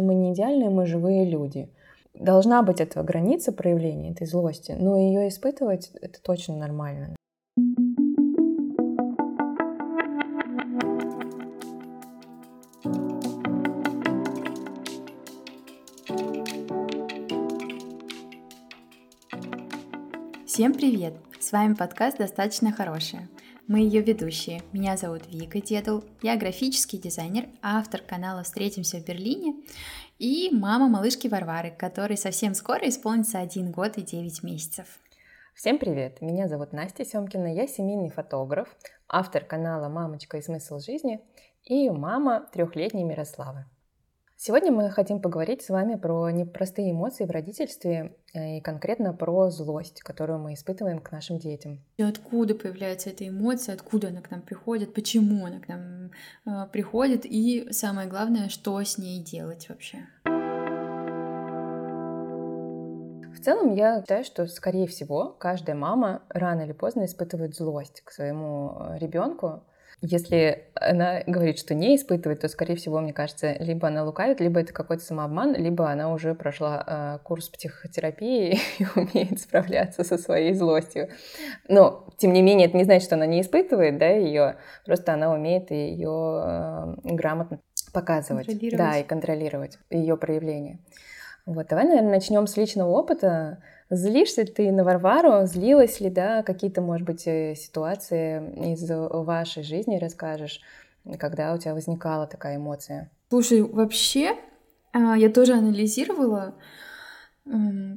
что мы не идеальные, мы живые люди. Должна быть этого граница проявления этой злости, но ее испытывать это точно нормально. Всем привет! С вами подкаст «Достаточно хорошая». Мы ее ведущие. Меня зовут Вика Дедул, я графический дизайнер, автор канала «Встретимся в Берлине» и мама малышки Варвары, которой совсем скоро исполнится один год и 9 месяцев. Всем привет! Меня зовут Настя Семкина, я семейный фотограф, автор канала «Мамочка и смысл жизни» и мама трехлетней Мирославы. Сегодня мы хотим поговорить с вами про непростые эмоции в родительстве э, и конкретно про злость, которую мы испытываем к нашим детям. И откуда появляется эта эмоция, откуда она к нам приходит, почему она к нам э, приходит и самое главное, что с ней делать вообще. В целом, я считаю, что, скорее всего, каждая мама рано или поздно испытывает злость к своему э, ребенку, если она говорит, что не испытывает, то, скорее всего, мне кажется, либо она лукавит, либо это какой-то самообман, либо она уже прошла э, курс психотерапии и умеет справляться со своей злостью. Но, тем не менее, это не значит, что она не испытывает да, ее, просто она умеет ее э, грамотно показывать. Да, и контролировать ее проявление. Вот, давай, наверное, начнем с личного опыта. Злишься ты на Варвару? Злилась ли, да, какие-то, может быть, э, ситуации из вашей жизни расскажешь, когда у тебя возникала такая эмоция? Слушай, вообще, а, я тоже анализировала,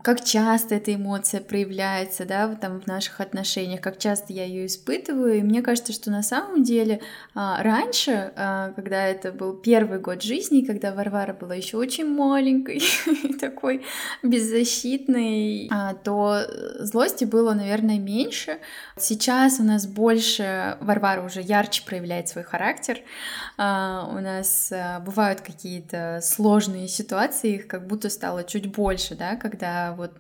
как часто эта эмоция проявляется, да, там в наших отношениях, как часто я ее испытываю. И мне кажется, что на самом деле а, раньше, а, когда это был первый год жизни, когда Варвара была еще очень маленькой такой беззащитной, а, то злости было, наверное, меньше. Сейчас у нас больше Варвара уже ярче проявляет свой характер. У нас бывают какие-то сложные ситуации, их как будто стало чуть больше, да, когда вот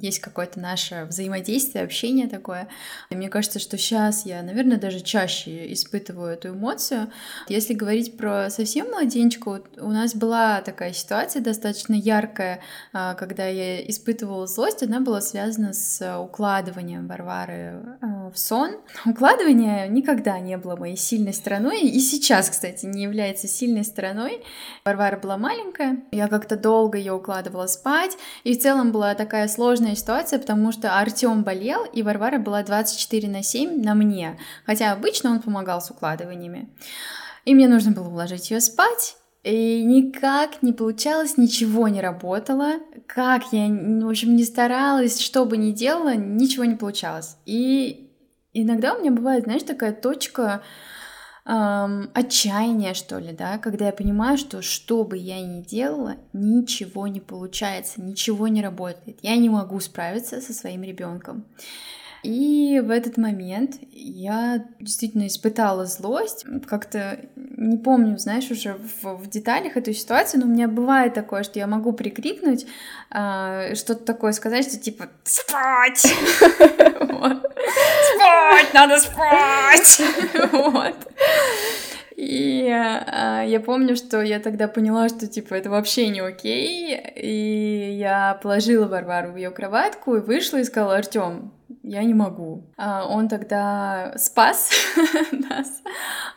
есть какое-то наше взаимодействие, общение такое. И мне кажется, что сейчас я, наверное, даже чаще испытываю эту эмоцию. Если говорить про совсем младенчика, вот у нас была такая ситуация достаточно яркая, а, когда я испытывала злость, она была связана с укладыванием Варвары а, в сон. Укладывание никогда не было моей сильной стороной, и сейчас, кстати, не является сильной стороной. Варвара была маленькая, я как-то долго ее укладывала спать, и и в целом была такая сложная ситуация, потому что Артем болел, и Варвара была 24 на 7 на мне, хотя обычно он помогал с укладываниями. И мне нужно было уложить ее спать, и никак не получалось, ничего не работало. Как я, в общем, не старалась, что бы ни делала, ничего не получалось. И иногда у меня бывает, знаешь, такая точка, эм, отчаяние, что ли, да, когда я понимаю, что что бы я ни делала, ничего не получается, ничего не работает. Я не могу справиться со своим ребенком. И в этот момент я действительно испытала злость. Как-то не помню, знаешь, уже в, в деталях эту ситуацию, но у меня бывает такое, что я могу прикрикнуть, э, что-то такое сказать, что типа «Спать!» Спать! Надо спать! Вот. Э, я помню, что я тогда поняла, что типа это вообще не окей. И я положила Варвару в ее кроватку и вышла и сказала, Артем, я не могу. А он тогда спас нас.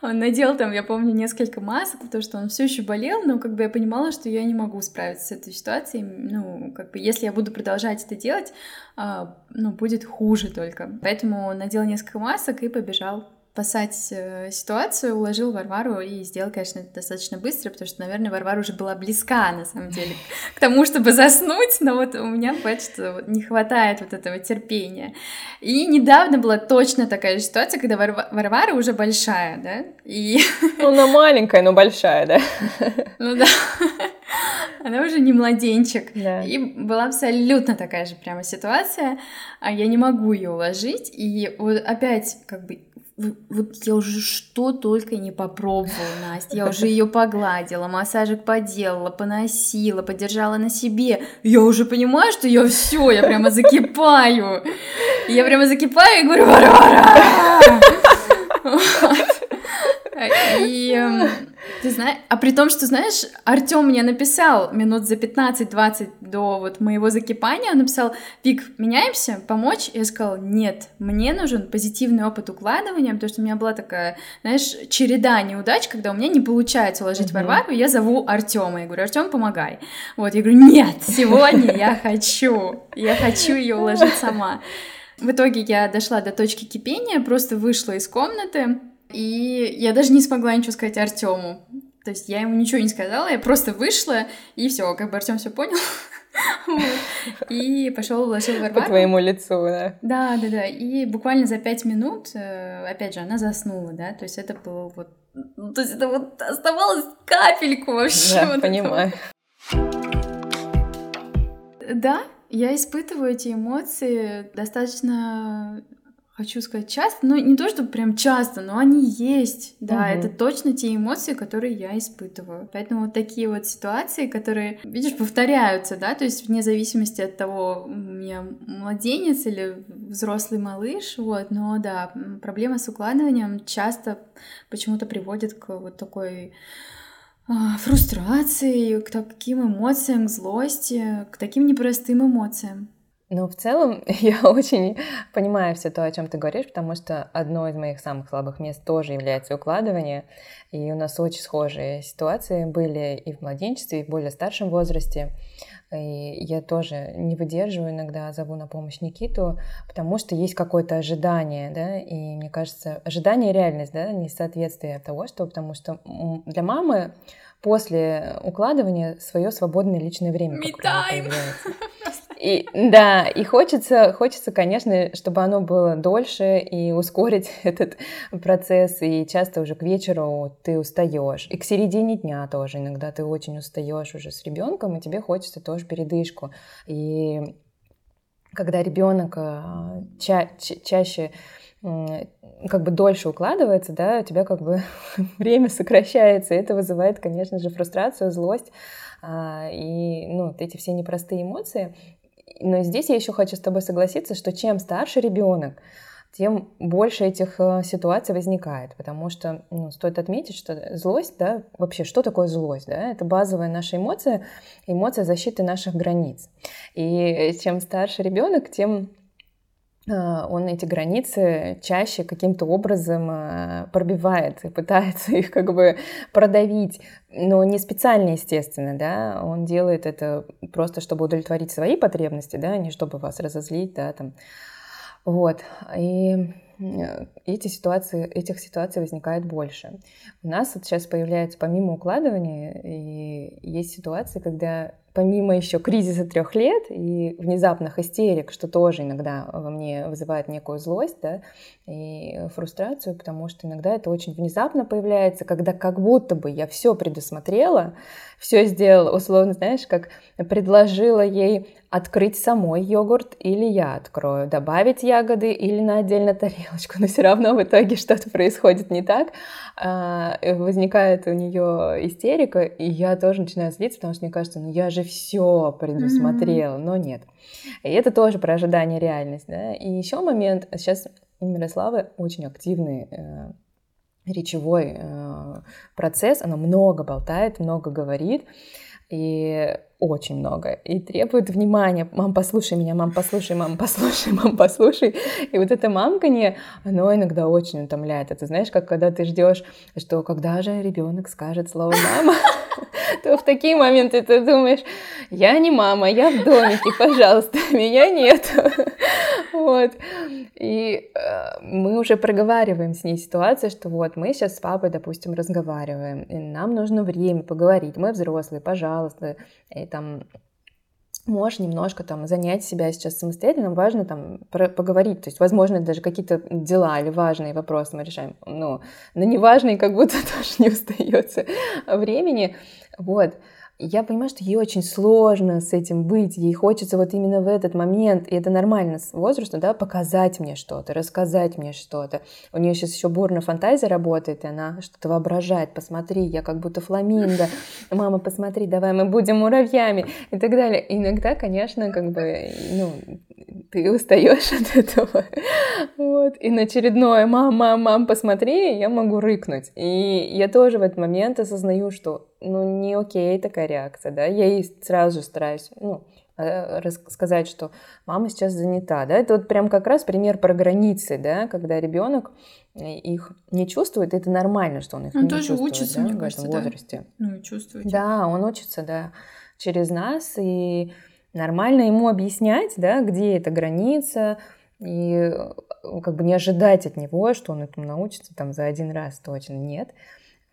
Он надел там, я помню, несколько масок, потому что он все еще болел, но как бы я понимала, что я не могу справиться с этой ситуацией. Ну, как бы, если я буду продолжать это делать, а, ну, будет хуже только. Поэтому он надел несколько масок и побежал спасать э, ситуацию, уложил Варвару и сделал, конечно, это достаточно быстро, потому что, наверное, Варвара уже была близка, на самом деле, к тому, чтобы заснуть, но вот у меня бывает, что не хватает вот этого терпения. И недавно была точно такая же ситуация, когда Вар Варвара уже большая, да, и... Ну, она маленькая, но большая, да? Ну да. Она уже не младенчик. Да. И была абсолютно такая же прямо ситуация. А я не могу ее уложить. И вот опять как бы вот я уже что только не попробовала, Настя. Я уже ее погладила, массажик поделала, поносила, подержала на себе. Я уже понимаю, что я все, я прямо закипаю. Я прямо закипаю и говорю, Варвара! И эм, Ты знаешь, а при том, что, знаешь, Артем мне написал минут за 15-20 до вот моего закипания, он написал, Вик, меняемся, помочь? Я сказала, нет, мне нужен позитивный опыт укладывания, потому что у меня была такая, знаешь, череда неудач, когда у меня не получается уложить uh-huh. Варвару, я зову Артема, я говорю, Артем, помогай. Вот, я говорю, нет, сегодня я хочу, я хочу ее уложить сама. В итоге я дошла до точки кипения, просто вышла из комнаты, и я даже не смогла ничего сказать Артему. То есть я ему ничего не сказала, я просто вышла, и все, как бы Артем все понял. И пошел уложил Варвару. По твоему лицу, да? Да, да, да. И буквально за пять минут, э, опять же, она заснула, да. То есть это было вот... Ну, то есть это вот оставалось капельку вообще. Да, понимаю. Да, я испытываю эти эмоции достаточно хочу сказать часто, но не то, чтобы прям часто, но они есть, да, угу. это точно те эмоции, которые я испытываю. Поэтому вот такие вот ситуации, которые, видишь, повторяются, да, то есть вне зависимости от того, у меня младенец или взрослый малыш, вот, но да, проблема с укладыванием часто почему-то приводит к вот такой а, фрустрации, к таким эмоциям, к злости, к таким непростым эмоциям. Ну, в целом, я очень понимаю все то, о чем ты говоришь, потому что одно из моих самых слабых мест тоже является укладывание. И у нас очень схожие ситуации были и в младенчестве, и в более старшем возрасте. И я тоже не выдерживаю иногда, зову на помощь Никиту, потому что есть какое-то ожидание, да, и мне кажется, ожидание и реальность, да, несоответствие того, что, потому что для мамы после укладывания свое свободное личное время. Me time. И, да, и хочется, хочется, конечно, чтобы оно было дольше и ускорить этот процесс. И часто уже к вечеру ты устаешь. И к середине дня тоже иногда ты очень устаешь уже с ребенком, и тебе хочется тоже передышку. И когда ребенок а, ча ча чаще как бы дольше укладывается, да, у тебя как бы время сокращается, и это вызывает, конечно же, фрустрацию, злость а, и ну, эти все непростые эмоции. Но здесь я еще хочу с тобой согласиться, что чем старше ребенок, тем больше этих э, ситуаций возникает, потому что ну, стоит отметить, что злость, да, вообще, что такое злость, да, это базовая наша эмоция, эмоция защиты наших границ. И чем старше ребенок, тем он эти границы чаще каким-то образом а, пробивает и пытается их как бы продавить, но не специально, естественно, да, он делает это просто, чтобы удовлетворить свои потребности, да, не чтобы вас разозлить, да, там, вот, и эти ситуации, этих ситуаций возникает больше. У нас вот сейчас появляется, помимо укладывания, и есть ситуации, когда помимо еще кризиса трех лет и внезапных истерик, что тоже иногда во мне вызывает некую злость да, и фрустрацию, потому что иногда это очень внезапно появляется, когда как будто бы я все предусмотрела, все сделала, условно, знаешь, как предложила ей открыть самой йогурт или я открою, добавить ягоды или на отдельно тарелочку, но все равно в итоге что-то происходит не так, а, возникает у нее истерика, и я тоже начинаю злиться, потому что мне кажется, ну я же все предусмотрела, mm-hmm. но нет. И это тоже про ожидание реальность, да. И еще момент, сейчас у Мирославы очень активный э, речевой э, процесс, она много болтает, много говорит, и очень много, и требует внимания. Мам, послушай меня, мам, послушай, мам, послушай, мам, послушай. И вот это мамканье, оно иногда очень утомляет. Это знаешь, как когда ты ждешь, что когда же ребенок скажет слово мама, то в такие моменты ты думаешь, я не мама, я в домике, пожалуйста, меня нет. Вот. И э, мы уже проговариваем с ней ситуацию, что вот мы сейчас с папой, допустим, разговариваем, и нам нужно время поговорить, мы взрослые, пожалуйста, и там можешь немножко там занять себя сейчас самостоятельно, важно там про- поговорить, то есть, возможно, даже какие-то дела или важные вопросы мы решаем, но на неважные как будто тоже не остается времени, вот, я понимаю, что ей очень сложно с этим быть, ей хочется вот именно в этот момент, и это нормально с возрастом, да, показать мне что-то, рассказать мне что-то. У нее сейчас еще бурно фантазия работает, и она что-то воображает, посмотри, я как будто фламинго, мама, посмотри, давай мы будем муравьями и так далее. Иногда, конечно, как бы, ну, ты устаешь от этого. Вот. И на очередное «мам, мам, мам, посмотри», я могу рыкнуть. И я тоже в этот момент осознаю, что ну не окей такая реакция, да, я ей сразу же стараюсь, ну, э, рассказать, что мама сейчас занята, да, это вот прям как раз пример про границы, да, когда ребенок их не чувствует, это нормально, что он их он не тоже чувствует, учится, да, мне в кажется, этом да. возрасте. Ну, и чувствуете. Да, он учится, да, через нас, и нормально ему объяснять, да, где эта граница, и э, как бы не ожидать от него, что он этому научится там за один раз, точно нет.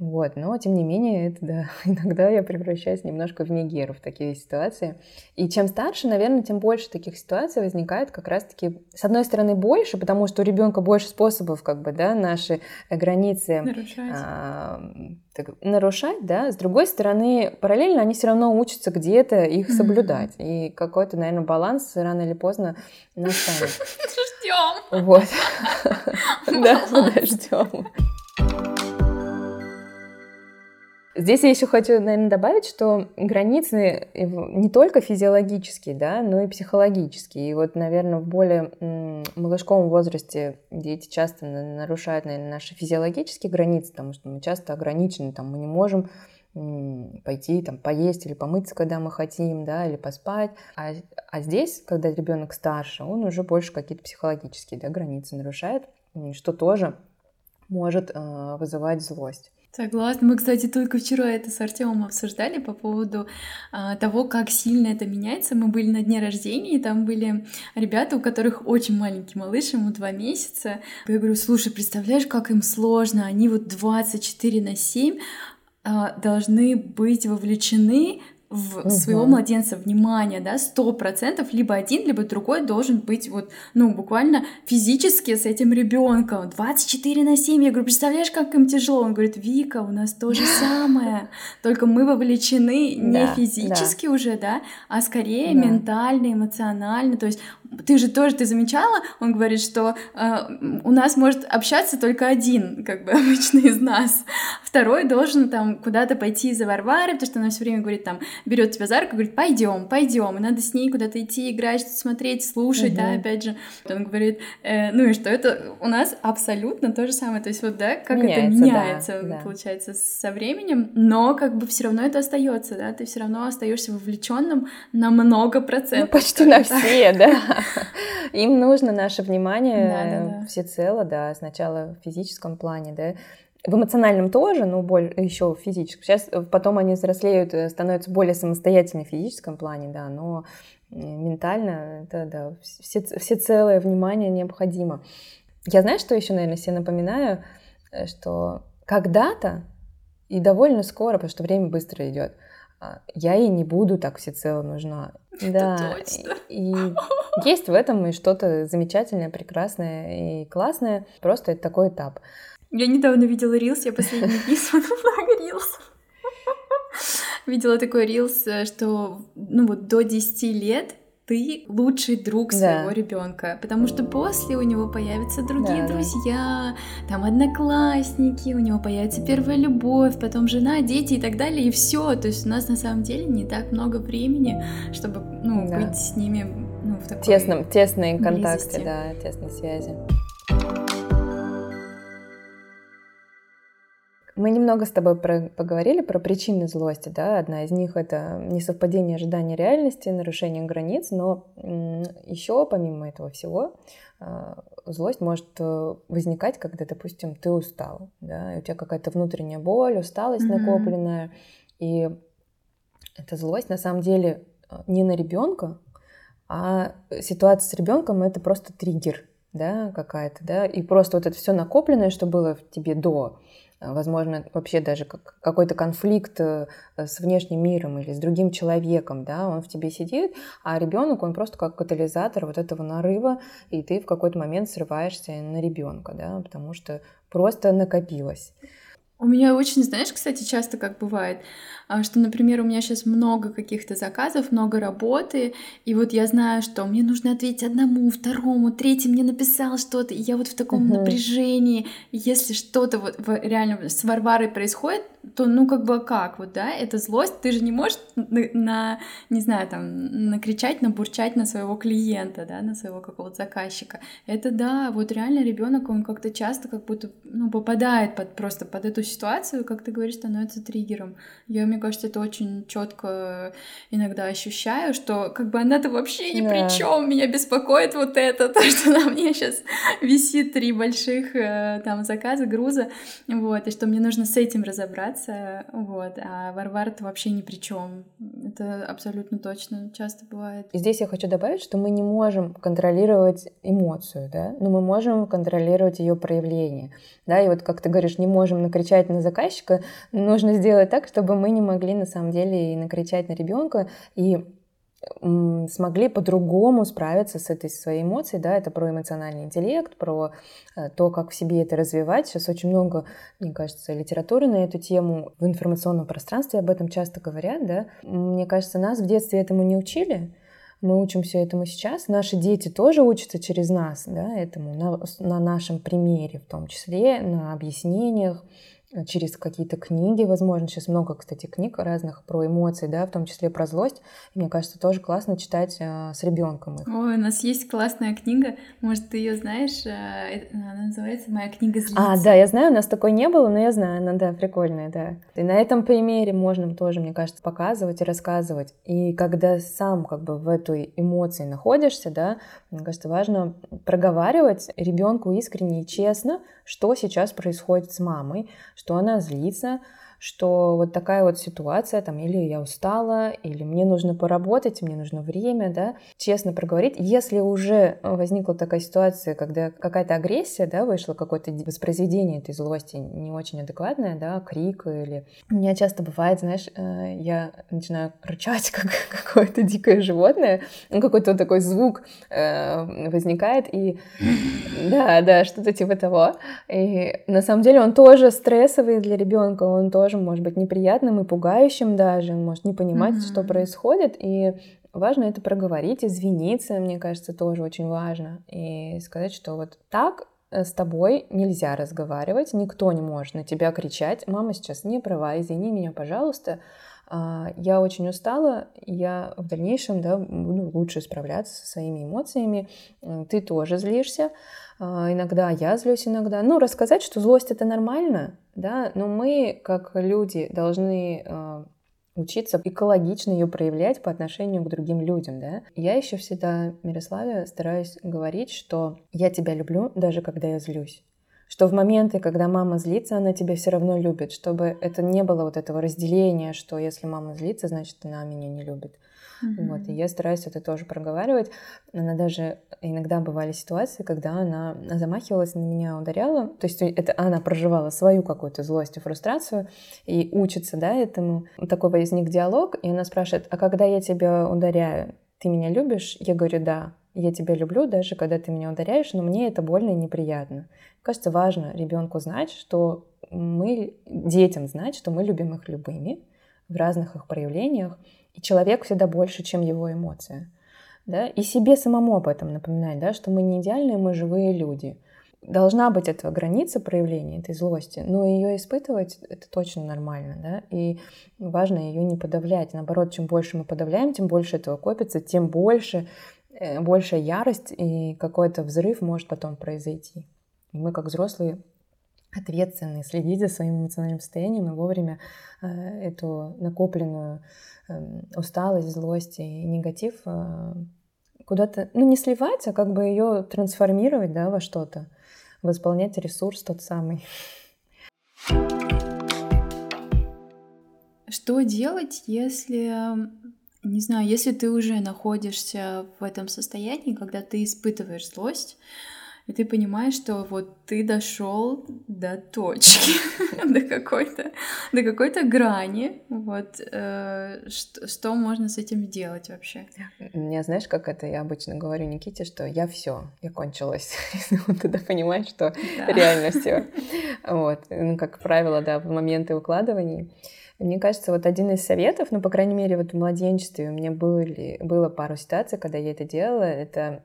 Вот, но тем не менее, это да, иногда я превращаюсь немножко в Мегеру в такие ситуации. И чем старше, наверное, тем больше таких ситуаций возникает как раз-таки, с одной стороны, больше, потому что у ребенка больше способов, как бы, да, наши границы Нарушать. а, так, нарушать, да. С другой стороны, параллельно они все равно учатся где-то их Мгм. соблюдать. И какой-то, наверное, баланс рано или поздно настанет. Ждем. Вот. Да, подождем. Здесь я еще хочу, наверное, добавить, что границы не только физиологические, да, но и психологические. И вот, наверное, в более малышковом возрасте дети часто на- нарушают, наверное, наши физиологические границы, потому что мы часто ограничены, там, мы не можем пойти там поесть или помыться, когда мы хотим, да, или поспать. А, а здесь, когда ребенок старше, он уже больше какие-то психологические да, границы нарушает, что тоже может э, вызывать злость. Согласна. Мы, кстати, только вчера это с Артемом обсуждали по поводу а, того, как сильно это меняется. Мы были на дне рождения, и там были ребята, у которых очень маленький малыш, ему два месяца. Я говорю, слушай, представляешь, как им сложно? Они вот 24 на 7 а, должны быть вовлечены в Мгм. своего младенца внимание, да, сто процентов, либо один, либо другой должен быть вот, ну, буквально физически с этим ребенком. 24 на 7. Я говорю, представляешь, как им тяжело? Он говорит, Вика, у нас то же самое, только мы вовлечены не Да, физически уже, да, а скорее Да. ментально, эмоционально. То есть ты же тоже, ты замечала, он говорит, что э, у нас может общаться только один, как бы обычно из нас. Второй должен там куда-то пойти за Варварой, потому что она все время говорит там, берет тебя за руку, говорит, пойдем, пойдем, и надо с ней куда-то идти, играть, смотреть, слушать, да, Мгм. опять же. Он говорит, э, ну и что это у нас абсолютно то же самое, то есть вот, да, как это Меняется, да, меняется, да. получается, со временем, но как бы все равно это остается, да, ты все равно остаешься вовлеченным на много Ну, процентов. почти на все, да. Им нужно наше внимание Да-да-да. всецело, да, сначала в физическом плане, да, в эмоциональном тоже, но более, еще в физическом. Сейчас э, потом они взрослеют, э, становятся более самостоятельны в физическом плане, да, но э, ментально это, да, все, всецелое внимание необходимо. Я знаю, что еще, наверное, себе напоминаю, что когда-то и довольно скоро, потому что время быстро идет, я ей не буду так всецело нужна. Да, точно. и есть в этом и что-то замечательное, прекрасное и классное. Просто это такой этап. Я недавно видела рилс, я последние дни смотрю много рилсов. Видела такой рилс, э, что ну вот до 10 лет ты лучший друг Да. своего ребенка, потому что после у него появятся другие Да, да. друзья, там одноклассники, у него появится первая любовь, потом жена, дети и так далее, и все. То есть у нас на самом деле не так много времени, чтобы ну, Да. быть с ними ну, в такой Тесном, тесные контакте, близости. да, тесной связи. Мы немного с тобой про- поговорили про причины злости, да, одна из них это несовпадение ожиданий реальности, нарушение границ, но еще помимо этого всего э, злость может э, возникать, когда, допустим, ты устал, да, и у тебя какая-то внутренняя боль, усталость Мгм. накопленная, и эта злость на самом деле э, не на ребенка, а ситуация с ребенком это просто триггер, да, какая-то, да, и просто вот это все накопленное, что было в тебе до, возможно, вообще даже как какой-то конфликт э, с внешним миром или с другим человеком, да, он в тебе сидит, а ребенок, он просто как катализатор вот этого нарыва, и ты в какой-то момент срываешься на ребенка, да, потому что просто накопилось. У меня очень, знаешь, кстати, часто как бывает, что, например, у меня сейчас много каких-то заказов, много работы, и вот я знаю, что мне нужно ответить одному, второму, третий мне написал что-то, и я вот в таком uh-huh. напряжении, если что-то вот реально с Варварой происходит, то ну как бы как вот, да, это злость, ты же не можешь на, на не знаю, там, накричать, набурчать на своего клиента, да, на своего какого-то заказчика. Это да, вот реально ребенок, он как-то часто как будто, ну, попадает под, просто под эту ситуацию, как ты говоришь, становится триггером. Я, мне кажется, это очень четко иногда ощущаю, что как бы она-то вообще ни да. при чем, меня беспокоит вот это, то, что на мне сейчас висит три больших э, там заказа, груза, вот, и что мне нужно с этим разобраться, вот, а Варвара вообще ни при чем. Это абсолютно точно часто бывает. Здесь я хочу добавить, что мы не можем контролировать эмоцию, да, но мы можем контролировать ее проявление, да, и вот как ты говоришь, не можем накричать на заказчика, нужно сделать так, чтобы мы не могли на самом деле и накричать на ребенка и смогли по-другому справиться с этой своей эмоцией, да, это про эмоциональный интеллект, про э, то, как в себе это развивать. Сейчас очень много, мне кажется, литературы на эту тему в информационном пространстве об этом часто говорят, да. Мне кажется, нас в детстве этому не учили, мы учимся этому сейчас, наши дети тоже учатся через нас, да, этому на, на нашем примере в том числе, на объяснениях, через какие-то книги, возможно, сейчас много, кстати, книг разных про эмоции, да, в том числе про злость. И мне кажется, тоже классно читать э, с ребенком их. Ой, у нас есть классная книга, может, ты ее знаешь, э, э, она называется «Моя книга злится». А, да, я знаю, у нас такой не было, но я знаю, она, да, прикольная, да. И на этом примере можно тоже, мне кажется, показывать и рассказывать. И когда сам как бы в этой эмоции находишься, да, мне кажется, важно проговаривать ребенку искренне и честно, что сейчас происходит с мамой, что она злится, что вот такая вот ситуация, там, или я устала, или мне нужно поработать, мне нужно время, да, честно проговорить. Если уже возникла такая ситуация, когда какая-то агрессия, да, вышла, какое-то воспроизведение этой злости не очень адекватное, да, крик или... У меня часто бывает, знаешь, э, я начинаю рычать, как какое-то дикое животное, ну, какой-то такой звук э, возникает, и да, да, что-то типа того. И на самом деле он тоже стрессовый для ребенка, он тоже тоже может быть неприятным и пугающим даже, он может не понимать, mm-hmm. что происходит, и важно это проговорить, извиниться, мне кажется, тоже очень важно, и сказать, что вот так э, с тобой нельзя разговаривать, никто не может на тебя кричать, мама сейчас не права, извини меня, пожалуйста, а, я очень устала, я в дальнейшем да, буду лучше справляться со своими эмоциями, ты тоже злишься, иногда я злюсь, иногда. Ну, рассказать, что злость это нормально, да, но мы, как люди, должны а, учиться экологично ее проявлять по отношению к другим людям, да. Я еще всегда, Мирославе, стараюсь говорить, что я тебя люблю, даже когда я злюсь что в моменты, когда мама злится, она тебя все равно любит, чтобы это не было вот этого разделения, что если мама злится, значит, она меня не любит. Mm-hmm. Вот, и я стараюсь это тоже проговаривать. Она даже иногда бывали ситуации, когда она замахивалась на меня, ударяла. То есть это она проживала свою какую-то злость и фрустрацию и учится, да, этому. Такой возник диалог, и она спрашивает, а когда я тебя ударяю, ты меня любишь? Я говорю, да я тебя люблю, даже когда ты меня ударяешь, но мне это больно и неприятно. Кажется, важно ребенку знать, что мы, детям знать, что мы любим их любыми в разных их проявлениях, и человек всегда больше, чем его эмоция. Да? И себе самому об этом напоминать, да, что мы не идеальные, мы живые люди. Должна быть эта граница проявления этой злости, но ее испытывать это точно нормально, да, и важно ее не подавлять. Наоборот, чем больше мы подавляем, тем больше этого копится, тем больше Э, большая ярость и какой-то взрыв может потом произойти. И мы, как взрослые, ответственны следить за своим эмоциональным состоянием и вовремя э, эту накопленную э, усталость, злость и негатив э, куда-то, ну не сливать, а как бы ее трансформировать, да, во что-то, восполнять ресурс тот самый. Что делать, если не знаю, если ты уже находишься в этом состоянии, когда ты испытываешь злость, и ты понимаешь, что вот ты дошел до точки, до какой-то, до какой-то грани, вот, э, что, что можно с этим делать вообще? Я знаешь, как это я обычно говорю Никите, что я все, я кончилась. Он тогда понимает, что да. реально все. Вот, ну, как правило, да, в моменты укладываний. Мне кажется, вот один из советов, ну, по крайней мере, вот в младенчестве у меня были, было пару ситуаций, когда я это делала, это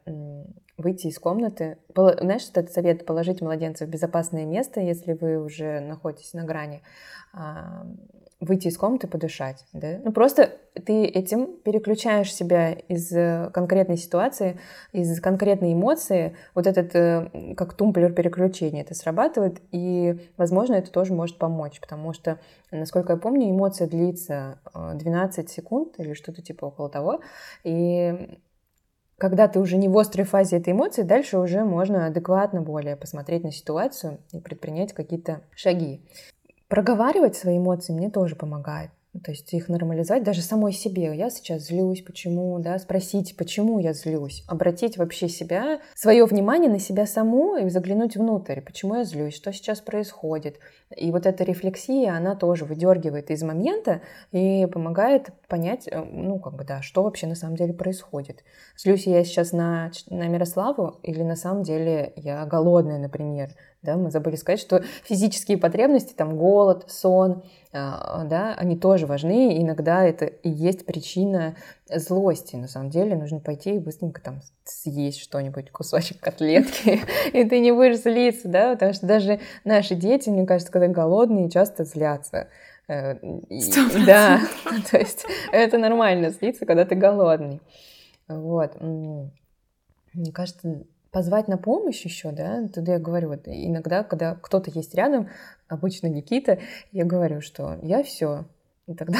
выйти из комнаты. Знаешь, что этот совет положить младенца в безопасное место, если вы уже находитесь на грани, а, выйти из комнаты, подышать, да? Ну, просто ты этим переключаешь себя из э, конкретной ситуации, из конкретной эмоции, вот этот, э, как тумблер переключения, это срабатывает, и, возможно, это тоже может помочь, потому что, насколько я помню, эмоция длится 12 э, секунд или что-то типа около того, и когда ты уже не в острой фазе этой эмоции, дальше уже можно адекватно более посмотреть на ситуацию и предпринять какие-то шаги. Проговаривать свои эмоции мне тоже помогает. То есть их нормализовать даже самой себе. Я сейчас злюсь, почему, да, спросить, почему я злюсь. Обратить вообще себя, свое внимание на себя саму и заглянуть внутрь, почему я злюсь, что сейчас происходит. И вот эта рефлексия, она тоже выдергивает из момента и помогает понять, э, ну, как бы, да, что вообще на самом деле происходит. Злюсь я сейчас на, на Мирославу или на самом деле я голодная, например, да, мы забыли сказать, что физические потребности, там голод, сон, а, да, они тоже важны, иногда это и есть причина злости. На самом деле нужно пойти и быстренько там съесть что-нибудь, кусочек котлетки, и ты не будешь злиться, да, потому что даже наши дети, мне кажется, когда голодные, часто злятся. Э, да, то есть это нормально злиться, когда ты голодный. Вот. Мне кажется, позвать на помощь еще, да, тогда я говорю, вот иногда, когда кто-то есть рядом, обычно Никита, я говорю, что я все, и тогда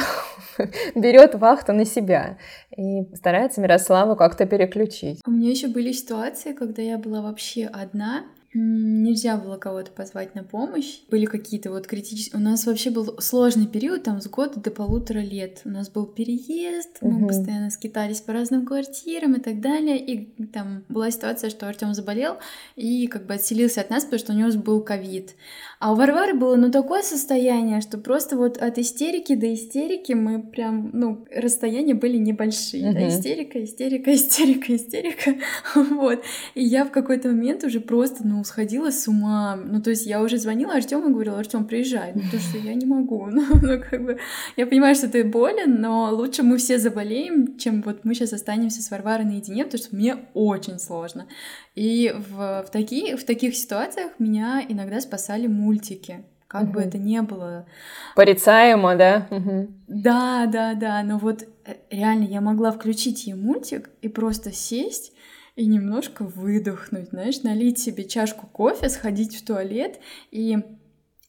берет вахту на себя и старается Мирославу как-то переключить. У меня еще были ситуации, когда я была вообще одна, Нельзя было кого-то позвать на помощь. Были какие-то вот критические... У нас вообще был сложный период, там, с года до полутора лет. У нас был переезд, мы угу. постоянно скитались по разным квартирам и так далее. И там была ситуация, что Артем заболел и как бы отселился от нас, потому что у него был ковид. А у Варвары было, ну, такое состояние, что просто вот от истерики до истерики мы прям, ну, расстояния были небольшие, uh-huh. да, истерика, истерика, истерика, истерика, вот. И я в какой-то момент уже просто, ну, сходила с ума, ну, то есть я уже звонила Артему и говорила, Артем, приезжай, ну, то, что я не могу, ну, ну, как бы, я понимаю, что ты болен, но лучше мы все заболеем, чем вот мы сейчас останемся с Варварой наедине, потому что мне очень сложно. И в, в, такие, в таких ситуациях меня иногда спасали мультики. Как угу. бы это ни было. Порицаемо, да? Угу. Да, да, да. Но вот э, реально я могла включить ей мультик и просто сесть и немножко выдохнуть, знаешь, налить себе чашку кофе, сходить в туалет и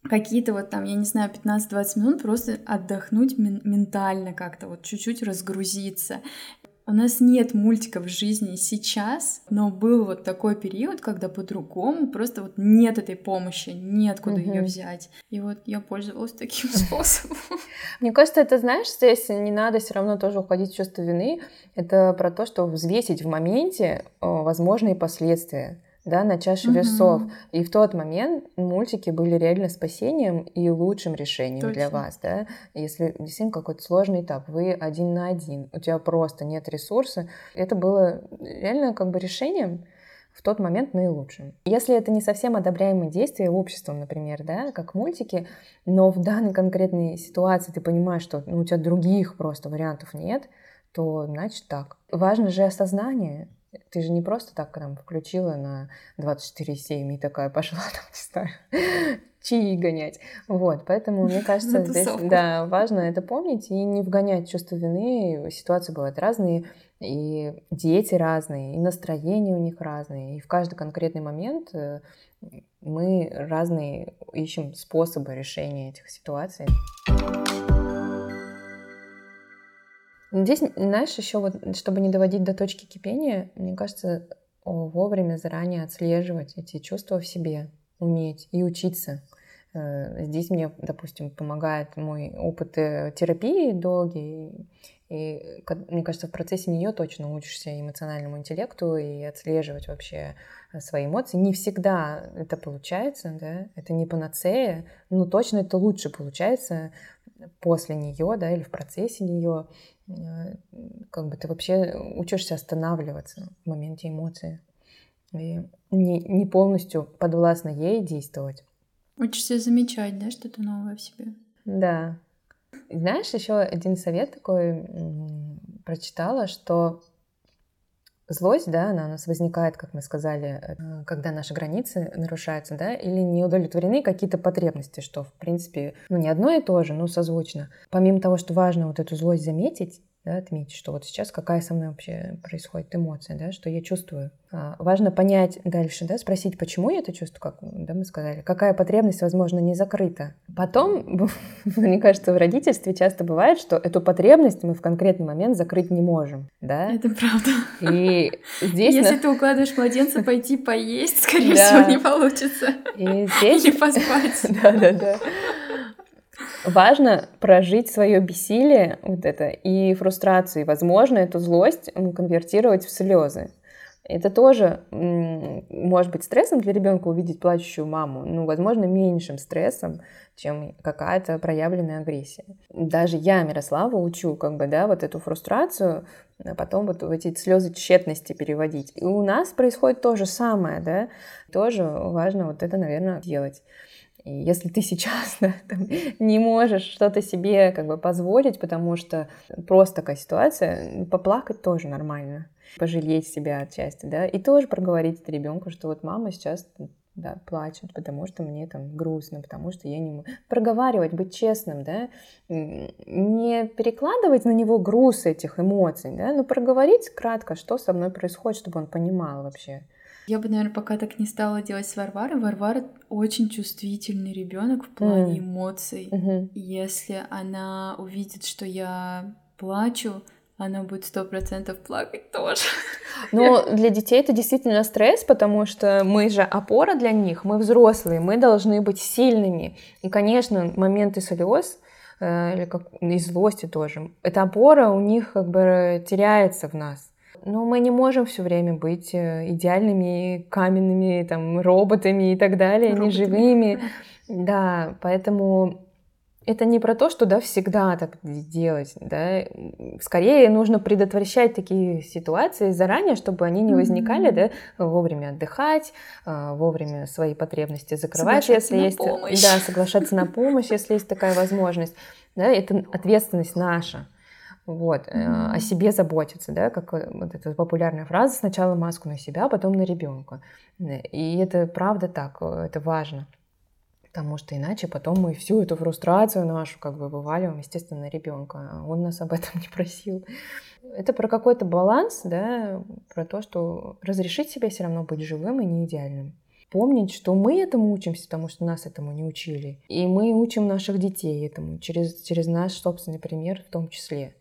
какие-то вот там, я не знаю, 15-20 минут просто отдохнуть ментально как-то, вот чуть-чуть разгрузиться. У нас нет мультиков в жизни сейчас, но был вот такой период, когда по-другому просто вот нет этой помощи, неоткуда угу. ее взять. И вот я пользовалась таким способом. Мне кажется, это, знаешь, здесь не надо все равно тоже уходить в чувство вины. Это про то, что взвесить в моменте возможные последствия да, на чаше угу. весов. И в тот момент мультики были реально спасением и лучшим решением Точно. для вас, да. Если действительно какой-то сложный этап, вы один на один, у тебя просто нет ресурса, это было реально как бы решением в тот момент наилучшим. Если это не совсем одобряемые действия обществом, например, да, как мультики, но в данной конкретной ситуации ты понимаешь, что ну, у тебя других просто вариантов нет, то значит так. Важно же осознание, ты же не просто так там включила на 24-7 и такая пошла там, не знаю, чаи гонять. Вот, поэтому, мне кажется, здесь, да, важно это помнить и не вгонять чувство вины. Ситуации бывают разные, и дети разные, и настроение у них разные, и в каждый конкретный момент э, мы разные ищем способы решения этих ситуаций. Здесь, знаешь, еще вот, чтобы не доводить до точки кипения, мне кажется, вовремя заранее отслеживать эти чувства в себе, уметь и учиться. Э, здесь мне, допустим, помогает мой опыт э, терапии долгий, И, мне кажется, в процессе нее точно учишься эмоциональному интеллекту и отслеживать вообще э, свои эмоции. Не всегда это получается, да, это не панацея, но точно это лучше получается после нее, да, или в процессе нее. Э, как бы ты вообще учишься останавливаться в моменте эмоций и не, не полностью подвластно ей действовать. Учишься замечать, да, что-то новое в себе. Да, знаешь, еще один совет такой прочитала, что злость, да, она у нас возникает, как мы сказали, э, когда наши границы нарушаются, да, или не удовлетворены какие-то потребности, что, в принципе, ну, не одно и то же, но созвучно. Помимо того, что важно вот эту злость заметить, да, отметить, что вот сейчас какая со мной вообще происходит эмоция, да, что я чувствую. А, важно понять дальше, да, спросить, почему я это чувствую, как да, мы сказали, какая потребность, возможно, не закрыта. Потом, мне кажется, в родительстве часто бывает, что эту потребность мы в конкретный момент закрыть не можем, да. Это правда. И здесь... Если на... ты укладываешь младенца пойти поесть, скорее всего, не получится. И здесь... Или поспать. Да-да-да важно прожить свое бессилие вот это и фрустрацию, возможно, эту злость конвертировать в слезы. Это тоже может быть стрессом для ребенка увидеть плачущую маму, ну, возможно, меньшим стрессом, чем какая-то проявленная агрессия. Даже я Мирослава учу, как бы, да, вот эту фрустрацию, а потом вот в эти слезы тщетности переводить. И у нас происходит то же самое, да, тоже важно вот это, наверное, делать. И если ты сейчас да, там, не можешь что-то себе как бы позволить, потому что просто такая ситуация, поплакать тоже нормально, пожалеть себя отчасти, да, и тоже проговорить ребенку, что вот мама сейчас да, плачет, потому что мне там грустно, потому что я не могу. Проговаривать, быть честным, да, не перекладывать на него груз этих эмоций, да, но проговорить кратко, что со мной происходит, чтобы он понимал вообще. Я бы, наверное, пока так не стала делать с Варварой. Варвара очень чувствительный ребенок в плане mm. эмоций. Mm-hmm. Если она увидит, что я плачу, она будет сто процентов плакать тоже. Но для детей это действительно стресс, потому что мы же опора для них, мы взрослые, мы должны быть сильными. И, конечно, моменты слез э, или как и злости тоже, эта опора у них как бы теряется в нас. Но мы не можем все время быть э, идеальными каменными там, роботами и так далее, роботами. неживыми. Да, поэтому это не про то, что да, всегда так делать. Да. Скорее нужно предотвращать такие ситуации заранее, чтобы они не возникали, mm-hmm. да, вовремя отдыхать, а, вовремя свои потребности закрывать, если есть. Помощь. Да, соглашаться на помощь, если есть такая возможность. Да, это ответственность наша вот, mm-hmm. о себе заботиться, да, как э, вот эта популярная фраза, сначала маску на себя, потом на ребенка. И это правда так, э, это важно. Потому что иначе потом мы всю эту фрустрацию нашу как бы вываливаем, естественно, на ребенка. А он нас об этом не просил. Это про какой-то баланс, да, про то, что разрешить себе все равно быть живым и не идеальным. Помнить, что мы этому учимся, потому что нас этому не учили. И мы учим наших детей этому через, через наш собственный пример в том числе.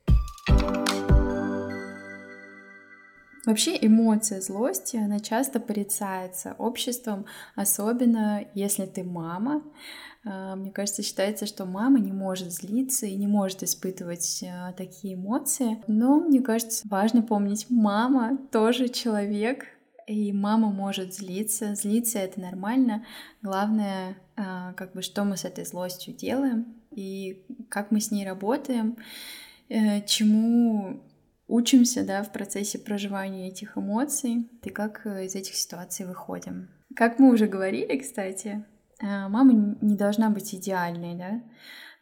Вообще эмоция злости, она часто порицается обществом, особенно если ты мама. А, мне кажется, считается, что мама не может злиться и не может испытывать а, такие эмоции. Но мне кажется, важно помнить, мама тоже человек, и мама может злиться. Злиться это нормально. Главное, а, как бы, что мы с этой злостью делаем и как мы с ней работаем, чему учимся, да, в процессе проживания этих эмоций и как э, из этих ситуаций выходим. Как мы уже говорили, кстати, э, мама не должна быть идеальной, да,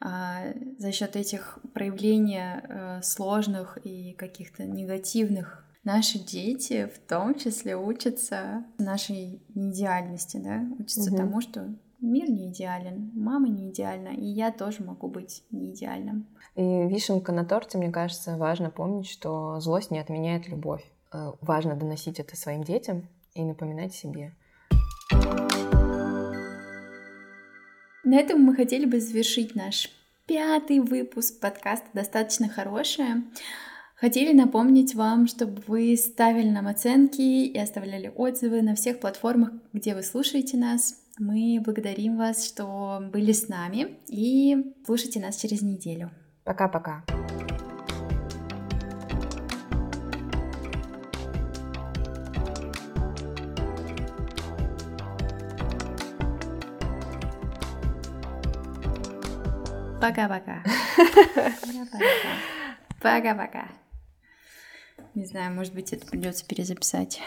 а за счет этих проявлений э, сложных и каких-то негативных наши дети в том числе учатся нашей неидеальности, да, учатся угу. тому, что мир не идеален, мама не идеальна, и я тоже могу быть не идеальным. И вишенка на торте, мне кажется, важно помнить, что злость не отменяет любовь. Э, важно доносить это своим детям и напоминать себе. На этом мы хотели бы завершить наш пятый выпуск подкаста «Достаточно хорошее». Хотели напомнить вам, чтобы вы ставили нам оценки и оставляли отзывы на всех платформах, где вы слушаете нас. Мы благодарим вас, что были с нами и слушайте нас через неделю. Пока-пока. Пока-пока. Пока-пока. Не знаю, может быть, это придется перезаписать.